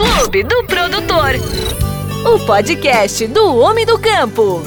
Clube do Produtor. O podcast do Homem do Campo.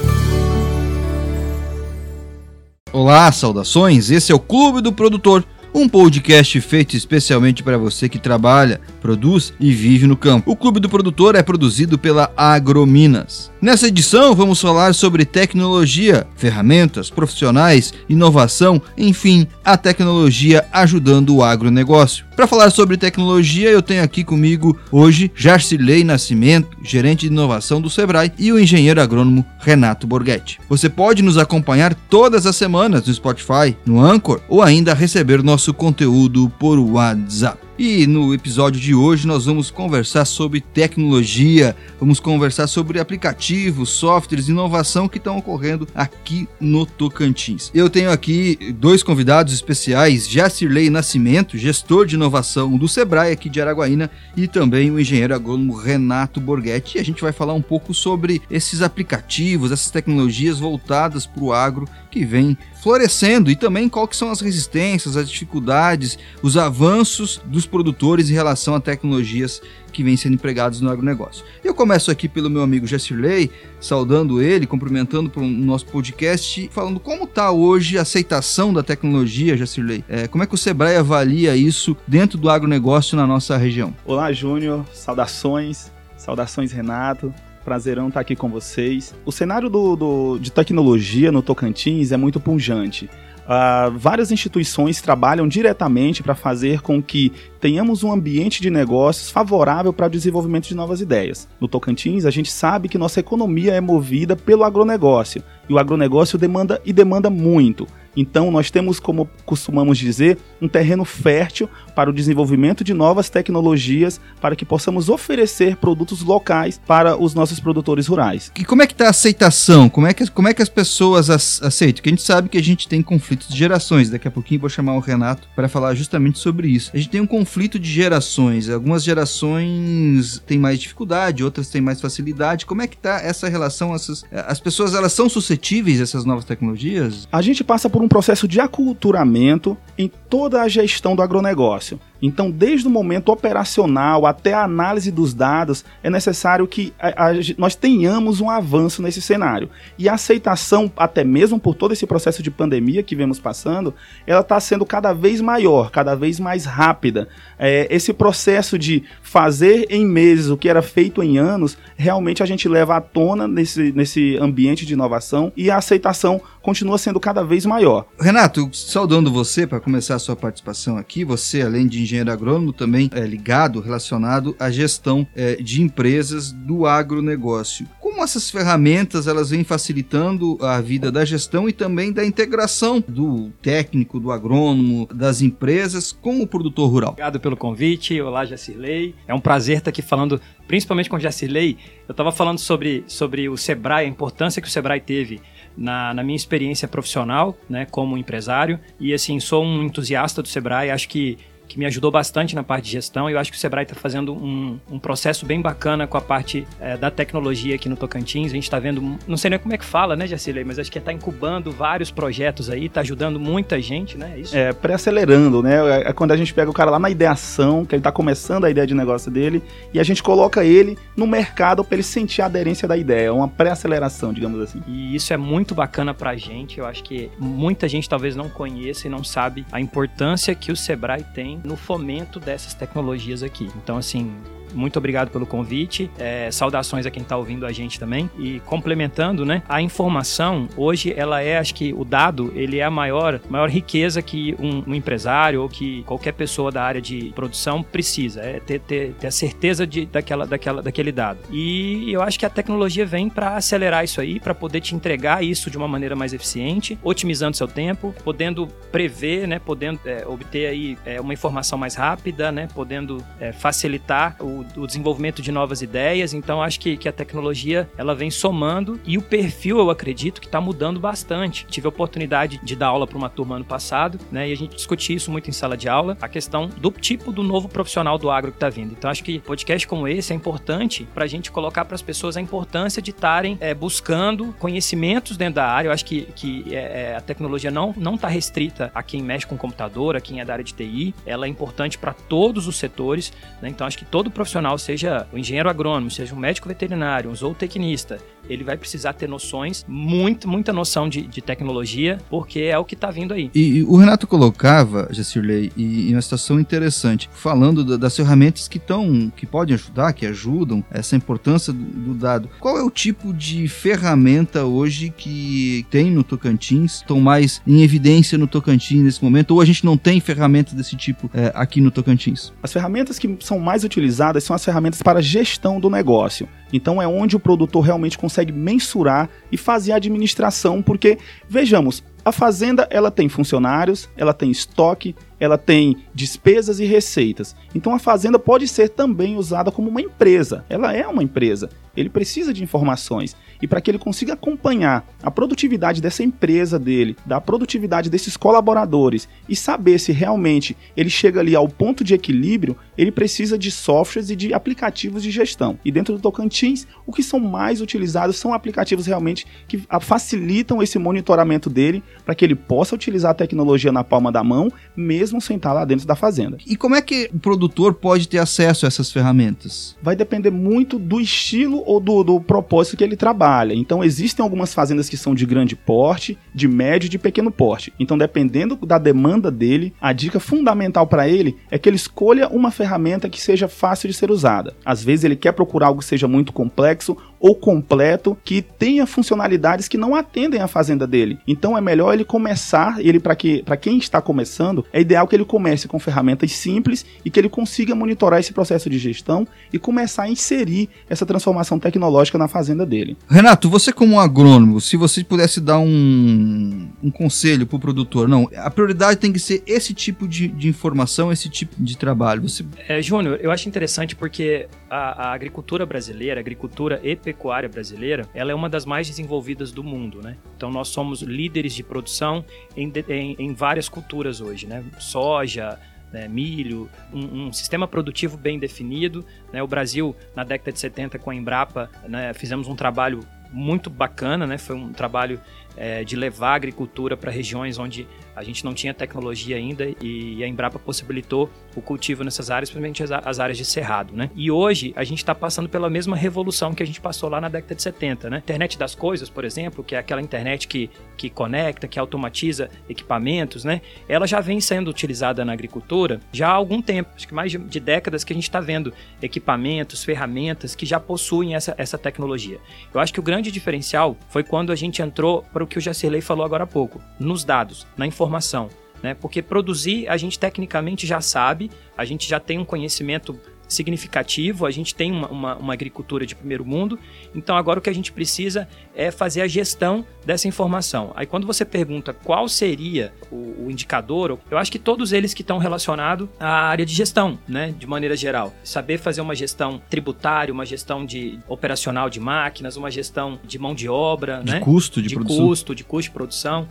Olá, saudações. Esse é o Clube do Produtor, um podcast feito especialmente para você que trabalha, produz e vive no campo. O Clube do Produtor é produzido pela Agrominas. Nessa edição, vamos falar sobre tecnologia, ferramentas, profissionais, inovação, enfim, a tecnologia ajudando o agronegócio. Para falar sobre tecnologia, eu tenho aqui comigo hoje Jarcilei Nascimento, gerente de inovação do Sebrae, e o engenheiro agrônomo Renato Borghetti. Você pode nos acompanhar todas as semanas no Spotify, no Anchor ou ainda receber nosso conteúdo por WhatsApp. E no episódio de hoje nós vamos conversar sobre tecnologia, vamos conversar sobre aplicativos, softwares, inovação que estão ocorrendo aqui no Tocantins. Eu tenho aqui dois convidados especiais, Jacirley Nascimento, gestor de inovação do Sebrae aqui de Araguaína, e também o engenheiro agrônomo Renato Borghetti. E a gente vai falar um pouco sobre esses aplicativos, essas tecnologias voltadas para o agro que vem florescendo e também qual que são as resistências, as dificuldades, os avanços dos produtores em relação a tecnologias que vêm sendo empregados no agronegócio. Eu começo aqui pelo meu amigo Jessirley, saudando ele, cumprimentando para o nosso podcast, falando como está hoje a aceitação da tecnologia, Jessirley. É, como é que o Sebrae avalia isso dentro do agronegócio na nossa região? Olá, Júnior. Saudações. Saudações, Renato. Prazerão estar aqui com vocês. O cenário do, do, de tecnologia no Tocantins é muito punjante. Uh, várias instituições trabalham diretamente para fazer com que tenhamos um ambiente de negócios favorável para o desenvolvimento de novas ideias. No Tocantins, a gente sabe que nossa economia é movida pelo agronegócio e o agronegócio demanda e demanda muito. Então, nós temos, como costumamos dizer, um terreno fértil para o desenvolvimento de novas tecnologias, para que possamos oferecer produtos locais para os nossos produtores rurais. E como é que está a aceitação? Como é que, como é que as pessoas aceitam? Porque a gente sabe que a gente tem conflitos de gerações. Daqui a pouquinho vou chamar o Renato para falar justamente sobre isso. A gente tem um conflito de gerações. Algumas gerações têm mais dificuldade, outras têm mais facilidade. Como é que está essa relação? Essas, as pessoas elas são suscetíveis a essas novas tecnologias? A gente passa por um processo de aculturamento em toda a gestão do agronegócio. Então, desde o momento operacional até a análise dos dados, é necessário que a, a, nós tenhamos um avanço nesse cenário. E a aceitação, até mesmo por todo esse processo de pandemia que vemos passando, ela está sendo cada vez maior, cada vez mais rápida. É, esse processo de fazer em meses o que era feito em anos, realmente a gente leva à tona nesse, nesse ambiente de inovação e a aceitação continua sendo cada vez maior. Renato, saudando você para começar a sua participação aqui, você, além de engenheiro agrônomo, também é ligado, relacionado à gestão é, de empresas do agronegócio. Como essas ferramentas elas vêm facilitando a vida da gestão e também da integração do técnico, do agrônomo, das empresas com o produtor rural? Obrigado pelo convite. Olá, Jacirlei. É um prazer estar aqui falando, principalmente com o Jacirlei. Eu estava falando sobre, sobre o Sebrae, a importância que o Sebrae teve na, na minha experiência profissional, né, como empresário. E assim, sou um entusiasta do Sebrae, acho que que me ajudou bastante na parte de gestão. E eu acho que o Sebrae está fazendo um, um, processo bem bacana com a parte é, da tecnologia aqui no Tocantins. A gente está vendo, não sei nem como é que fala, né, Jacilei, mas acho que está incubando vários projetos aí, está ajudando muita gente, né? É isso? É, pré-acelerando, né? É, é quando a gente pega o cara lá na ideação, que ele está começando a ideia de negócio dele, e a gente coloca ele no mercado para ele sentir a aderência da ideia, uma pré-aceleração, digamos assim. E isso é muito bacana para a gente. Eu acho que muita gente talvez não conheça e não sabe a importância que o Sebrae tem no fomento dessas tecnologias aqui. Então, assim, muito obrigado pelo convite. É, saudações a quem está ouvindo a gente também. E complementando, né? A informação, hoje, ela é, acho que o dado, ele é a maior, maior riqueza que um, um empresário ou que qualquer pessoa da área de produção precisa. É ter, ter, ter a certeza de, daquela, daquela, daquele dado. E eu acho que a tecnologia vem para acelerar isso aí, para poder te entregar isso de uma maneira mais eficiente, otimizando seu tempo, podendo prever, né? Podendo é, obter aí é, uma informação mais rápida, né? Podendo é, facilitar o o, desenvolvimento de novas ideias. Então acho que, que a tecnologia ela vem somando e o perfil eu acredito que está mudando bastante. Tive a oportunidade de dar aula para uma turma ano passado, né? E a gente discutiu isso muito em sala de aula, a questão do tipo do novo profissional do agro que está vindo. Então acho que podcast como esse é importante para a gente colocar para as pessoas a importância de estarem é, buscando conhecimentos dentro da área. Eu acho que, que é a tecnologia não não está restrita a quem mexe com computador, a quem é da área de TI. Ela é importante para todos os setores. Né? Então acho que todo profissional profissional, seja o engenheiro agrônomo, seja um médico veterinário, um zootecnista, ele vai precisar ter noções, muito, muita noção de, de tecnologia, porque é o que está vindo aí. E, e, o Renato colocava, Jacirley, e, e uma situação interessante, falando da, das ferramentas que estão, que podem ajudar, que ajudam, essa importância do, do, dado. Qual é o tipo de ferramenta hoje que tem no Tocantins, estão mais em evidência no Tocantins nesse momento, ou a gente não tem ferramentas desse tipo é, aqui no Tocantins? As ferramentas que são mais utilizadas são as ferramentas para gestão do negócio. Então é onde o produtor realmente consegue mensurar e fazer a administração, porque vejamos, a fazenda ela tem funcionários, ela tem estoque, ela tem despesas e receitas. Então a fazenda pode ser também usada como uma empresa. Ela é uma empresa. Ele precisa de informações e para que ele consiga acompanhar a produtividade dessa empresa dele, da produtividade desses colaboradores e saber se realmente ele chega ali ao ponto de equilíbrio, ele precisa de softwares e de aplicativos de gestão. E dentro do Tocantins, o que são mais utilizados são aplicativos realmente que facilitam esse monitoramento dele para que ele possa utilizar a tecnologia na palma da mão, mesmo sem estar lá dentro da fazenda. E como é que o produtor pode ter acesso a essas ferramentas? Vai depender muito do estilo ou do, do propósito que ele trabalha. Então, existem algumas fazendas que são de grande porte, de médio e de pequeno porte. Então, dependendo da demanda dele, a dica fundamental para ele é que ele escolha uma ferramenta que seja fácil de ser usada. Às vezes, ele quer procurar algo que seja muito complexo ou completo, que tenha funcionalidades que não atendem a fazenda dele. Então, é melhor ele começar, ele para que, quem está começando, é ideal que ele comece com ferramentas simples e que ele consiga monitorar esse processo de gestão e começar a inserir essa transformação tecnológica na fazenda dele. Renato, você como agrônomo, se você pudesse dar um, um conselho para o produtor, não, a prioridade tem que ser esse tipo de, de informação, esse tipo de trabalho. Você... É, Júnior, eu acho interessante porque a, a agricultura brasileira, a agricultura e pecuária brasileira, ela é uma das mais desenvolvidas do mundo, né? Então nós somos líderes de produção em, em, em várias culturas hoje, né? Soja, né, milho, um, um, sistema produtivo bem definido. Né? O Brasil, na década de 70, com a Embrapa, né, fizemos um trabalho muito bacana, né? foi um trabalho é, de levar a agricultura para regiões onde a gente não tinha tecnologia ainda e a Embrapa possibilitou o cultivo nessas áreas, principalmente as, áreas de cerrado, né? E hoje a gente está passando pela mesma revolução que a gente passou lá na década de 70, né? Internet das coisas, por exemplo, que é aquela internet que, que conecta, que automatiza equipamentos, né? Ela já vem sendo utilizada na agricultura já há algum tempo, acho que mais de, décadas que a gente está vendo equipamentos, ferramentas que já possuem essa, essa tecnologia. Eu acho que o grande diferencial foi quando a gente entrou para o que o Jacirley falou agora há pouco, nos dados, na informação informação. Né? Porque produzir a gente tecnicamente já sabe, a gente já tem um conhecimento significativo, a gente tem uma, uma, uma, agricultura de primeiro mundo, então agora o que a gente precisa é fazer a gestão dessa informação. Aí quando você pergunta qual seria o, o indicador, eu acho que todos eles que estão relacionados à área de gestão, né, de maneira geral. Saber fazer uma gestão tributária, uma gestão de operacional de máquinas, uma gestão de mão de obra, de né? custo de, de produção. custo, de custo de produção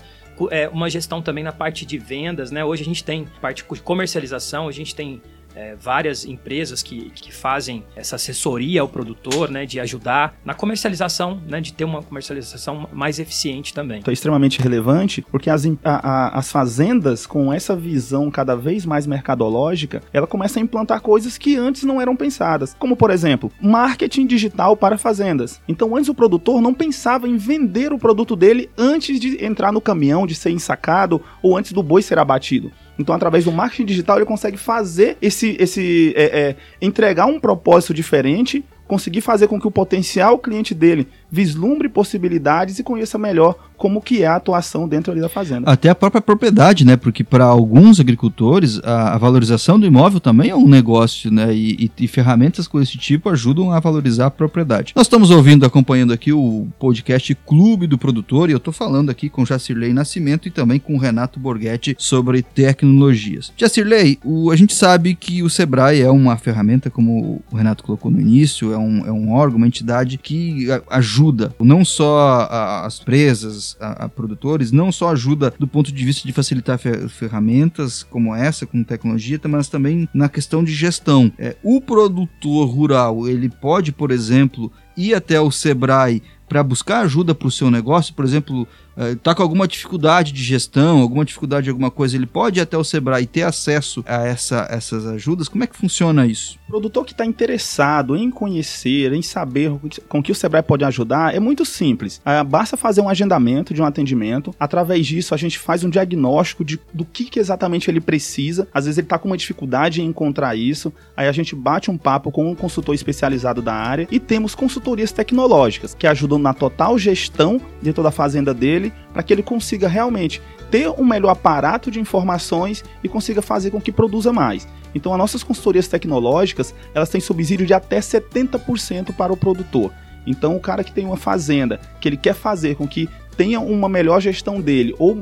uma gestão também na parte de vendas, né? Hoje a gente tem parte de comercialização, a gente tem é, várias empresas que, que fazem essa assessoria ao produtor, né, de ajudar na comercialização, né, de ter uma comercialização mais eficiente também. Então, é extremamente relevante porque as, a, a, as fazendas, com essa visão cada vez mais mercadológica, ela começa a implantar coisas que antes não eram pensadas, como por exemplo, marketing digital para fazendas. Então, antes o produtor não pensava em vender o produto dele antes de entrar no caminhão, de ser ensacado ou antes do boi ser abatido. Então, através do marketing digital, ele consegue fazer esse, esse é, é, entregar um propósito diferente conseguir fazer com que o potencial cliente dele vislumbre possibilidades e conheça melhor como que é a atuação dentro da fazenda. Até a própria propriedade, né? Porque para alguns agricultores a, a, valorização do imóvel também é um negócio, né? E, e, e, ferramentas com esse tipo ajudam a valorizar a propriedade. Nós estamos ouvindo, acompanhando aqui o podcast Clube do Produtor e eu estou falando aqui com Jacirley Nascimento e também com Renato Borghetti sobre tecnologias. Jacirley, o, a gente sabe que o Sebrae é uma ferramenta, como o Renato colocou no início, é um, é um órgão, uma entidade que ajuda não só a, as presas, a, a, produtores, não só ajuda do ponto de vista de facilitar ferramentas como essa, com tecnologia, mas também na questão de gestão. É, o produtor rural, ele pode, por exemplo, ir até o Sebrae para buscar ajuda para o seu negócio, por exemplo, está com alguma dificuldade de gestão, alguma dificuldade de alguma coisa, ele pode ir até o Sebrae ter acesso a essa, essas ajudas? Como é que funciona isso? O produtor que está interessado em conhecer, em saber com que o Sebrae pode ajudar, é muito simples. É, basta fazer um agendamento de um atendimento. Através disso, a gente faz um diagnóstico de, do que, que exatamente ele precisa. Às vezes ele está com uma dificuldade em encontrar isso. Aí a gente bate um papo com um consultor especializado da área e temos consultorias tecnológicas que ajudam na total gestão de toda a fazenda dele para que ele consiga realmente ter um melhor aparato de informações e consiga fazer com que produza mais. Então, as nossas consultorias tecnológicas, elas têm subsídio de até 70% para o produtor. Então, o cara que tem uma fazenda, que ele quer fazer com que tenha uma melhor gestão dele ou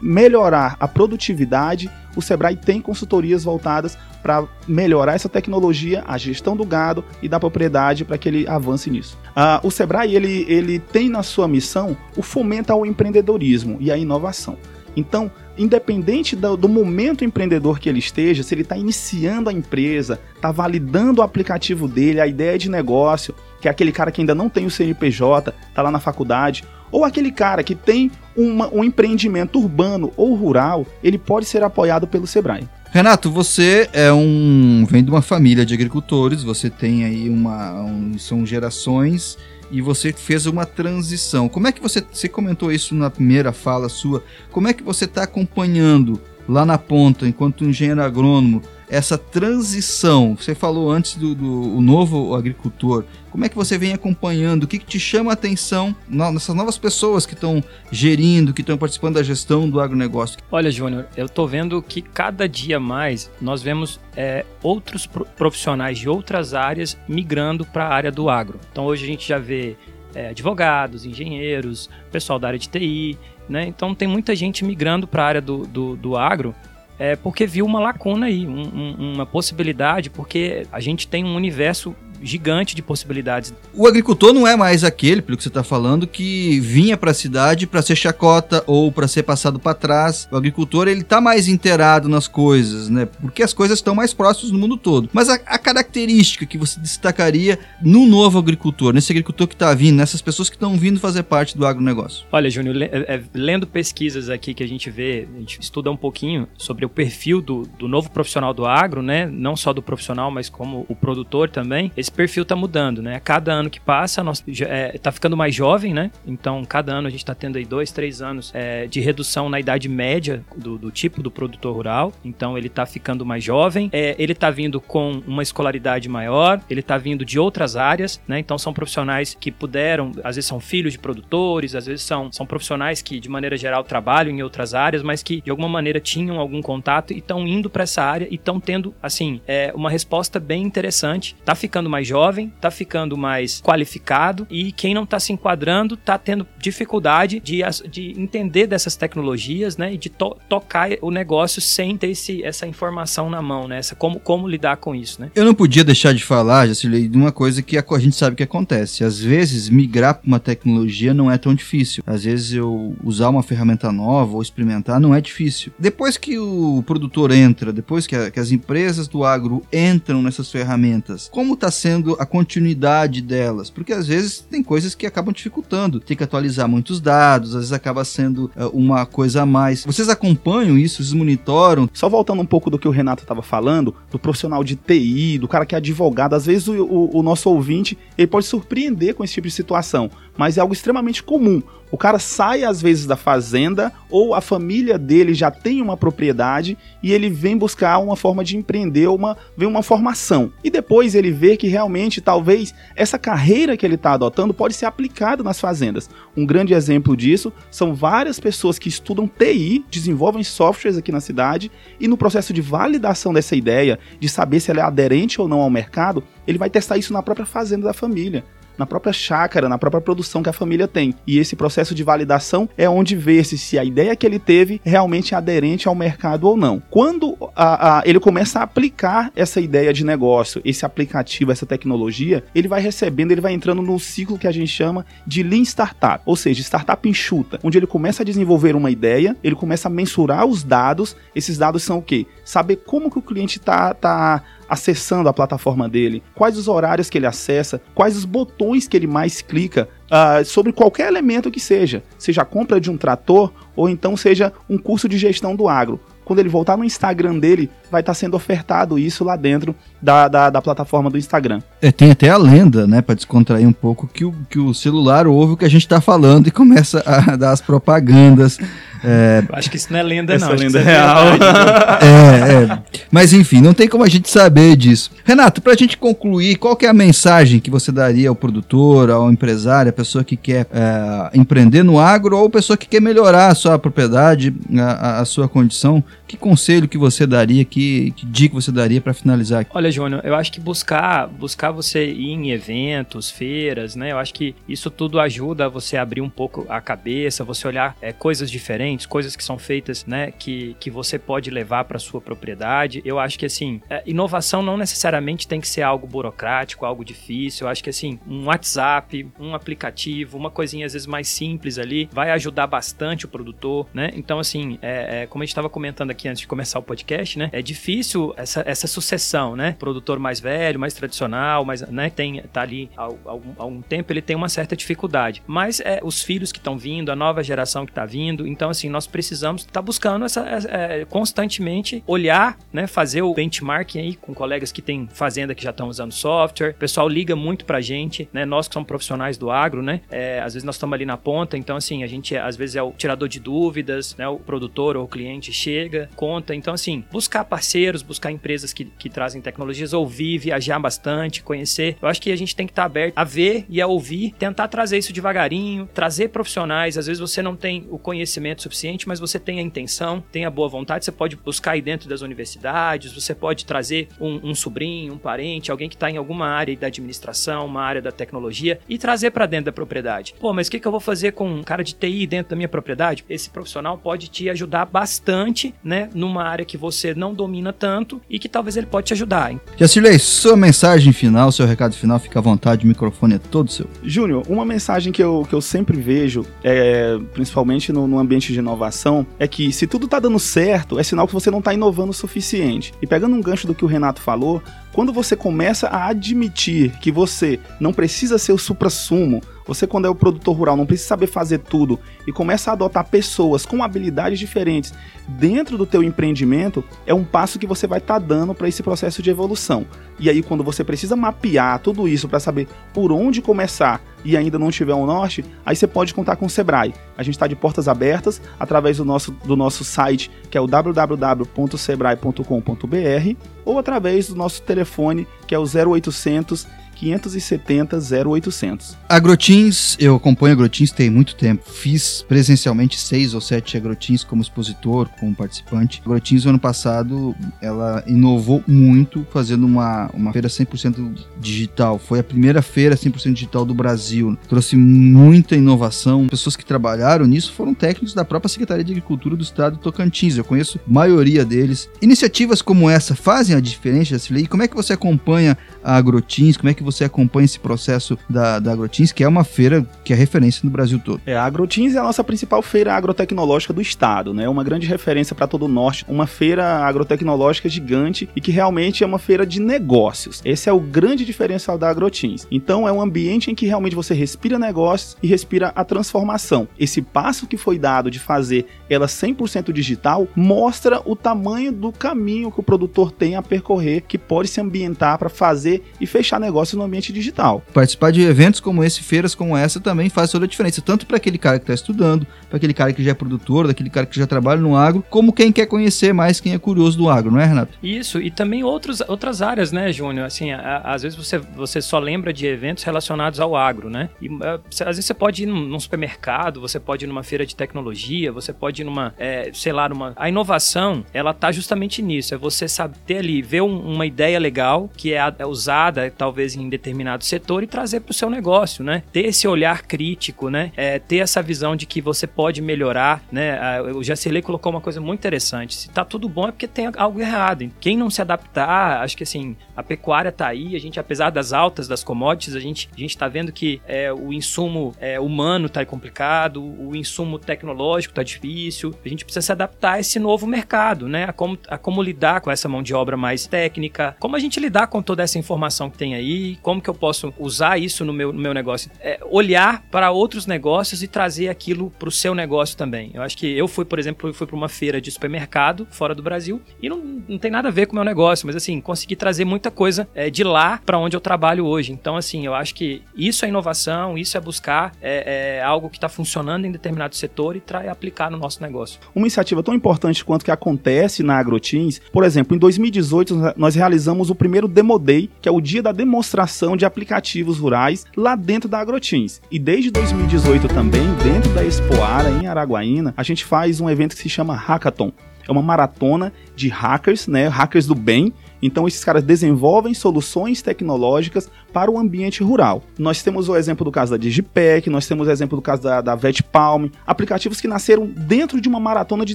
melhorar a produtividade, o Sebrae tem consultorias voltadas para melhorar essa tecnologia, a gestão do gado e da propriedade para que ele avance nisso. Uh, o Sebrae ele, ele tem na sua missão o fomento ao empreendedorismo e à inovação. Então, independente do, do, momento empreendedor que ele esteja, se ele está iniciando a empresa, está validando o aplicativo dele, a ideia de negócio, que é aquele cara que ainda não tem o CNPJ, está lá na faculdade, ou aquele cara que tem uma, um empreendimento urbano ou rural, ele pode ser apoiado pelo Sebrae. Renato, você é um vem de uma família de agricultores, você tem aí uma um, são gerações e você fez uma transição. Como é que você você comentou isso na primeira fala sua? Como é que você está acompanhando lá na ponta, enquanto engenheiro agrônomo, essa transição? Você falou antes do, do novo agricultor. Como é que você vem acompanhando? O que, que te chama a atenção nessas novas pessoas que estão gerindo, que estão participando da gestão do agronegócio? Olha, Júnior, eu estou vendo que cada dia mais nós vemos é, outros profissionais de outras áreas migrando para a área do agro. Então hoje a gente já vê é, advogados, engenheiros, pessoal da área de TI, né? Então tem muita gente migrando para a área do, do, do agro é, porque viu uma lacuna aí, um, um, uma possibilidade, porque a gente tem um universo gigante de possibilidades. O agricultor não é mais aquele, pelo que você está falando, que vinha para a cidade para ser chacota ou para ser passado para trás. O agricultor ele está mais inteirado nas coisas, né? Porque as coisas estão mais próximas no mundo todo. Mas a, a característica que você destacaria no novo agricultor, nesse agricultor que está vindo, nessas pessoas que estão vindo fazer parte do agronegócio? Olha, Júnior, é, é, lendo pesquisas aqui que a gente vê, a gente estuda um pouquinho sobre o perfil do, do novo profissional do agro, né? Não só do profissional, mas como o produtor também. Esse esse perfil está mudando, né? Cada ano que passa, nós é, tá ficando mais jovem, né? Então, cada ano a gente está tendo aí dois, três anos é, de redução na idade média do, do, tipo do produtor rural. Então, ele está ficando mais jovem. É, ele está vindo com uma escolaridade maior. Ele está vindo de outras áreas, né? Então, são profissionais que puderam, às vezes são filhos de produtores, às vezes são, são profissionais que, de maneira geral, trabalham em outras áreas, mas que, de alguma maneira, tinham algum contato e estão indo para essa área e estão tendo, assim, é, uma resposta bem interessante. Está ficando mais mais jovem, tá ficando mais qualificado e quem não tá se enquadrando tá tendo dificuldade de, de entender dessas tecnologias, né? E de to tocar o negócio sem ter esse, essa informação na mão, né? Essa, como, como lidar com isso, né? Eu não podia deixar de falar, Jacilei, de uma coisa que a, a gente sabe que acontece. Às vezes, migrar para uma tecnologia não é tão difícil. Às vezes, eu usar uma ferramenta nova ou experimentar não é difícil. Depois que o produtor entra, depois que, a, que as empresas do agro entram nessas ferramentas, como está sendo sendo a continuidade delas, porque às vezes tem coisas que acabam dificultando, tem que atualizar muitos dados, às vezes acaba sendo uh, uma coisa a mais. Vocês acompanham isso, vocês monitoram? Só voltando um pouco do que o Renato estava falando, do profissional de TI, do cara que é advogado, às vezes o, o, o nosso ouvinte ele pode surpreender com esse tipo de situação, mas é algo extremamente comum. O cara sai às vezes da fazenda ou a família dele já tem uma propriedade e ele vem buscar uma forma de empreender, uma vem uma formação. E depois ele vê que realmente talvez essa carreira que ele está adotando pode ser aplicada nas fazendas. Um grande exemplo disso são várias pessoas que estudam TI, desenvolvem softwares aqui na cidade e no processo de validação dessa ideia, de saber se ela é aderente ou não ao mercado, ele vai testar isso na própria fazenda da família na própria chácara, na própria produção que a família tem. E esse processo de validação é onde vê-se se a ideia que ele teve realmente é aderente ao mercado ou não. Quando a, a, ele começa a aplicar essa ideia de negócio, esse aplicativo, essa tecnologia, ele vai recebendo, ele vai entrando num ciclo que a gente chama de Lean Startup, ou seja, startup enxuta, onde ele começa a desenvolver uma ideia, ele começa a mensurar os dados. Esses dados são o quê? Saber como que o cliente está tá acessando a plataforma dele, quais os horários que ele acessa, quais os botões que ele mais clica uh, sobre qualquer elemento que seja, seja a compra de um trator ou então seja um curso de gestão do agro. Quando ele voltar no Instagram dele, vai estar tá sendo ofertado isso lá dentro da, da, da, plataforma do Instagram. É, tem até a lenda, né, para descontrair um pouco, que o, que o celular ouve o que a gente está falando e começa a dar as propagandas. É... Acho que isso não é lenda, Essa não. lenda é real. é, é. Mas enfim, não tem como a gente saber disso. Renato, para a gente concluir, qual é a mensagem que você daria ao produtor, ao empresário, à pessoa que quer é, empreender no agro ou a pessoa que quer melhorar a sua propriedade, a, a sua condição? Que conselho que você daria, que, que dica você daria para finalizar? Olha, Júnior, eu acho que buscar, buscar você ir em eventos, feiras, né? Eu acho que isso tudo ajuda você a abrir um pouco a cabeça, você olhar é, coisas diferentes, coisas que são feitas, né? Que, que você pode levar para sua propriedade. Eu acho que assim, é, inovação não necessariamente tem que ser algo burocrático, algo difícil. Eu acho que assim, um WhatsApp, um aplicativo, uma coisinha às vezes mais simples ali, vai ajudar bastante o produtor, né? Então, assim, é, é como a gente estava comentando aqui antes de começar o podcast, né? É difícil essa, essa sucessão, né? Produtor mais velho, mais tradicional, mais, né? Tem, tá ali há, algum, tempo, ele tem uma certa dificuldade. Mas é, os filhos que estão vindo, a nova geração que está vindo, então, assim, nós precisamos estar tá buscando essa, é, constantemente olhar, né? Fazer o benchmarking aí com colegas que têm fazenda que já estão usando software. O pessoal liga muito pra gente, né? Nós que somos profissionais do agro, né? É, às vezes nós estamos ali na ponta, então, assim, a gente às vezes é o tirador de dúvidas, né? O produtor ou o cliente chega, conta. Então, assim, buscar parceiros, buscar empresas que, que trazem tecnologias, ouvir, viajar bastante, conhecer. Eu acho que a gente tem que estar aberto a ver e a ouvir, tentar trazer isso devagarinho, trazer profissionais. Às vezes você não tem o conhecimento suficiente, mas você tem a intenção, tem a boa vontade. Você pode buscar aí dentro das universidades, você pode trazer um, um sobrinho, um parente, alguém que está em alguma área da administração, uma área da tecnologia e trazer para dentro da propriedade. Pô, mas o que, que eu vou fazer com um cara de TI dentro da minha propriedade? Esse profissional pode te ajudar bastante, né, numa área que você não domina tanto e que talvez ele pode te ajudar. Hein? Jacirley, sua mensagem final, seu recado final, fica à vontade, o microfone é todo seu. Júnior, uma mensagem que eu, que eu sempre vejo, é, principalmente no, no ambiente de inovação, é que se tudo está dando certo, é sinal que você não está inovando o suficiente. E pegando um gancho do que o Renato falou, quando você começa a admitir que você não precisa ser o supra-sumo, você, quando é o produtor rural, não precisa saber fazer tudo e começa a adotar pessoas com habilidades diferentes dentro do teu empreendimento, é um passo que você vai estar tá dando para esse processo de evolução. E aí, quando você precisa mapear tudo isso para saber por onde começar e ainda não tiver um norte, aí você pode contar com o Sebrae. A gente está de portas abertas através do nosso, do nosso site, que é o www.sebrae.com.br, ou através do nosso telefone, que é o 0800 570 0800. Agrotins, eu acompanho Agrotins tem muito tempo. Fiz presencialmente seis ou sete Agrotins como expositor, como participante. Agrotins, no ano passado, ela inovou muito fazendo uma, uma feira 100% digital. Foi a primeira feira 100% digital do Brasil. Trouxe muita inovação. Pessoas que trabalharam nisso foram técnicos da própria Secretaria de Agricultura do Estado do Tocantins. Eu conheço a maioria deles. Iniciativas como essa fazem a diferença? E como é que você acompanha a Agrotins? Como é que você acompanha esse processo da, da Agrotins, que é uma feira que é referência no Brasil todo? É, a Agrotins é a nossa principal feira agrotecnológica do estado, né? Uma grande referência para todo o norte, uma feira agrotecnológica gigante e que realmente é uma feira de negócios. Esse é o grande diferencial da Agrotins. Então é um ambiente em que realmente você respira negócios e respira a transformação. Esse passo que foi dado de fazer ela 100% digital mostra o tamanho do caminho que o produtor tem a percorrer, que pode se ambientar para fazer e fechar negócio no ambiente digital. Participar de eventos como esse, feiras como essa, também faz toda a diferença, tanto para aquele cara que está estudando, para aquele cara que já é produtor, daquele cara que já trabalha no agro, como quem quer conhecer mais, quem é curioso do agro, não é, Renato? Isso, e também outros, outras áreas, né, Júnior? Assim, a, a, às vezes você, você só lembra de eventos relacionados ao agro, né? E a, às vezes você pode ir num, num, supermercado, você pode ir numa feira de tecnologia, você pode ir numa, é, sei lá, numa. A inovação, ela tá justamente nisso, é você saber ali, ver um, uma ideia legal que é, é usada, talvez, em determinado setor e trazer para o seu negócio, né? Ter esse olhar crítico, né? É, ter essa visão de que você pode melhorar, né? O Jacirley colocou uma coisa muito interessante. Se tá tudo bom é porque tem algo errado. Quem não se adaptar, acho que assim, a pecuária tá aí, a gente, apesar das altas das commodities, a gente, a gente tá vendo que é, o insumo é, humano tá complicado, o insumo tecnológico tá difícil, a gente precisa se adaptar a esse novo mercado, né? A como, a como lidar com essa mão de obra mais técnica, como a gente lidar com toda essa informação que tem aí, como que eu posso usar isso no meu, no meu negócio. É, olhar para outros negócios e trazer aquilo para o seu negócio também. Eu acho que eu fui, por exemplo, fui para uma feira de supermercado fora do Brasil e não, não tem nada a ver com o meu negócio, mas assim, consegui trazer muita coisa é, de lá para onde eu trabalho hoje. Então, assim, eu acho que isso é inovação, isso é buscar é, é algo que está funcionando em determinado setor e aplicar no nosso negócio. Uma iniciativa tão importante quanto que acontece na AgroTeams, por exemplo, em 2018 nós realizamos o primeiro Demo Day, que é o dia da demonstração de aplicativos rurais lá dentro da AgroTeams. E desde 2018 também, dentro da Expoara em Araguaína, a gente faz um evento que se chama Hackathon. É uma maratona de hackers, né, hackers do bem, então esses caras desenvolvem soluções tecnológicas para o ambiente rural. Nós temos o exemplo do caso da Digipec, nós temos o exemplo do caso da, da VetPalm, aplicativos que nasceram dentro de uma maratona de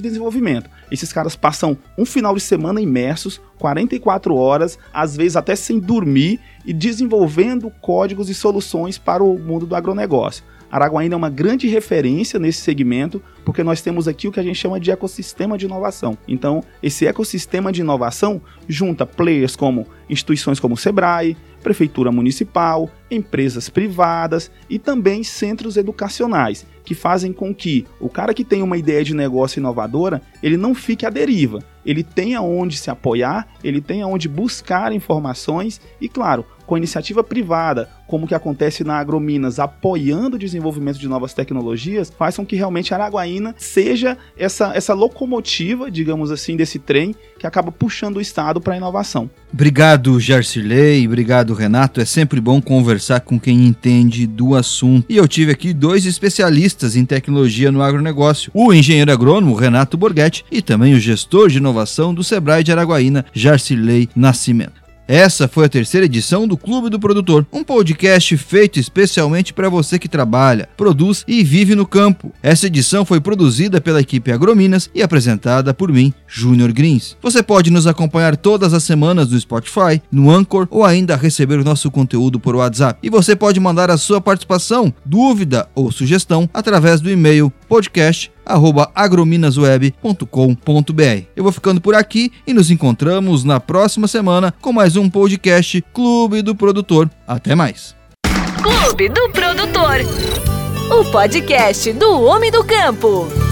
desenvolvimento. Esses caras passam um final de semana imersos, 44 horas, às vezes até sem dormir, e desenvolvendo códigos e soluções para o mundo do agronegócio. Araguaína é uma grande referência nesse segmento, porque nós temos aqui o que a gente chama de ecossistema de inovação. Então, esse ecossistema de inovação junta players como instituições como o Sebrae, prefeitura municipal, empresas privadas e também centros educacionais, que fazem com que o cara que tem uma ideia de negócio inovadora, ele não fique à deriva, ele tenha onde se apoiar, ele tenha onde buscar informações e, claro, com iniciativa privada, como que acontece na Agrominas, apoiando o desenvolvimento de novas tecnologias, faz com que realmente Araguaína seja essa, essa locomotiva, digamos assim, desse trem que acaba puxando o Estado para a inovação. Obrigado, Jarcilei, obrigado, Renato. É sempre bom conversar com quem entende do assunto. E eu tive aqui dois especialistas em tecnologia no agronegócio: o engenheiro agrônomo Renato Borghetti e também o gestor de inovação do Sebrae de Araguaína, Jarcilei Nascimento. Essa foi a terceira edição do Clube do Produtor, um podcast feito especialmente para você que trabalha, produz e vive no campo. Essa edição foi produzida pela equipe Agrominas e apresentada por mim, Júnior Grins. Você pode nos acompanhar todas as semanas no Spotify, no Anchor ou ainda receber o nosso conteúdo por WhatsApp. E você pode mandar a sua participação, dúvida ou sugestão através do e-mail podcast agrominasweb.com.br. Eu vou ficando por aqui e nos encontramos na próxima semana com mais um podcast Clube do Produtor. Até mais. Clube do Produtor. O podcast do homem do campo.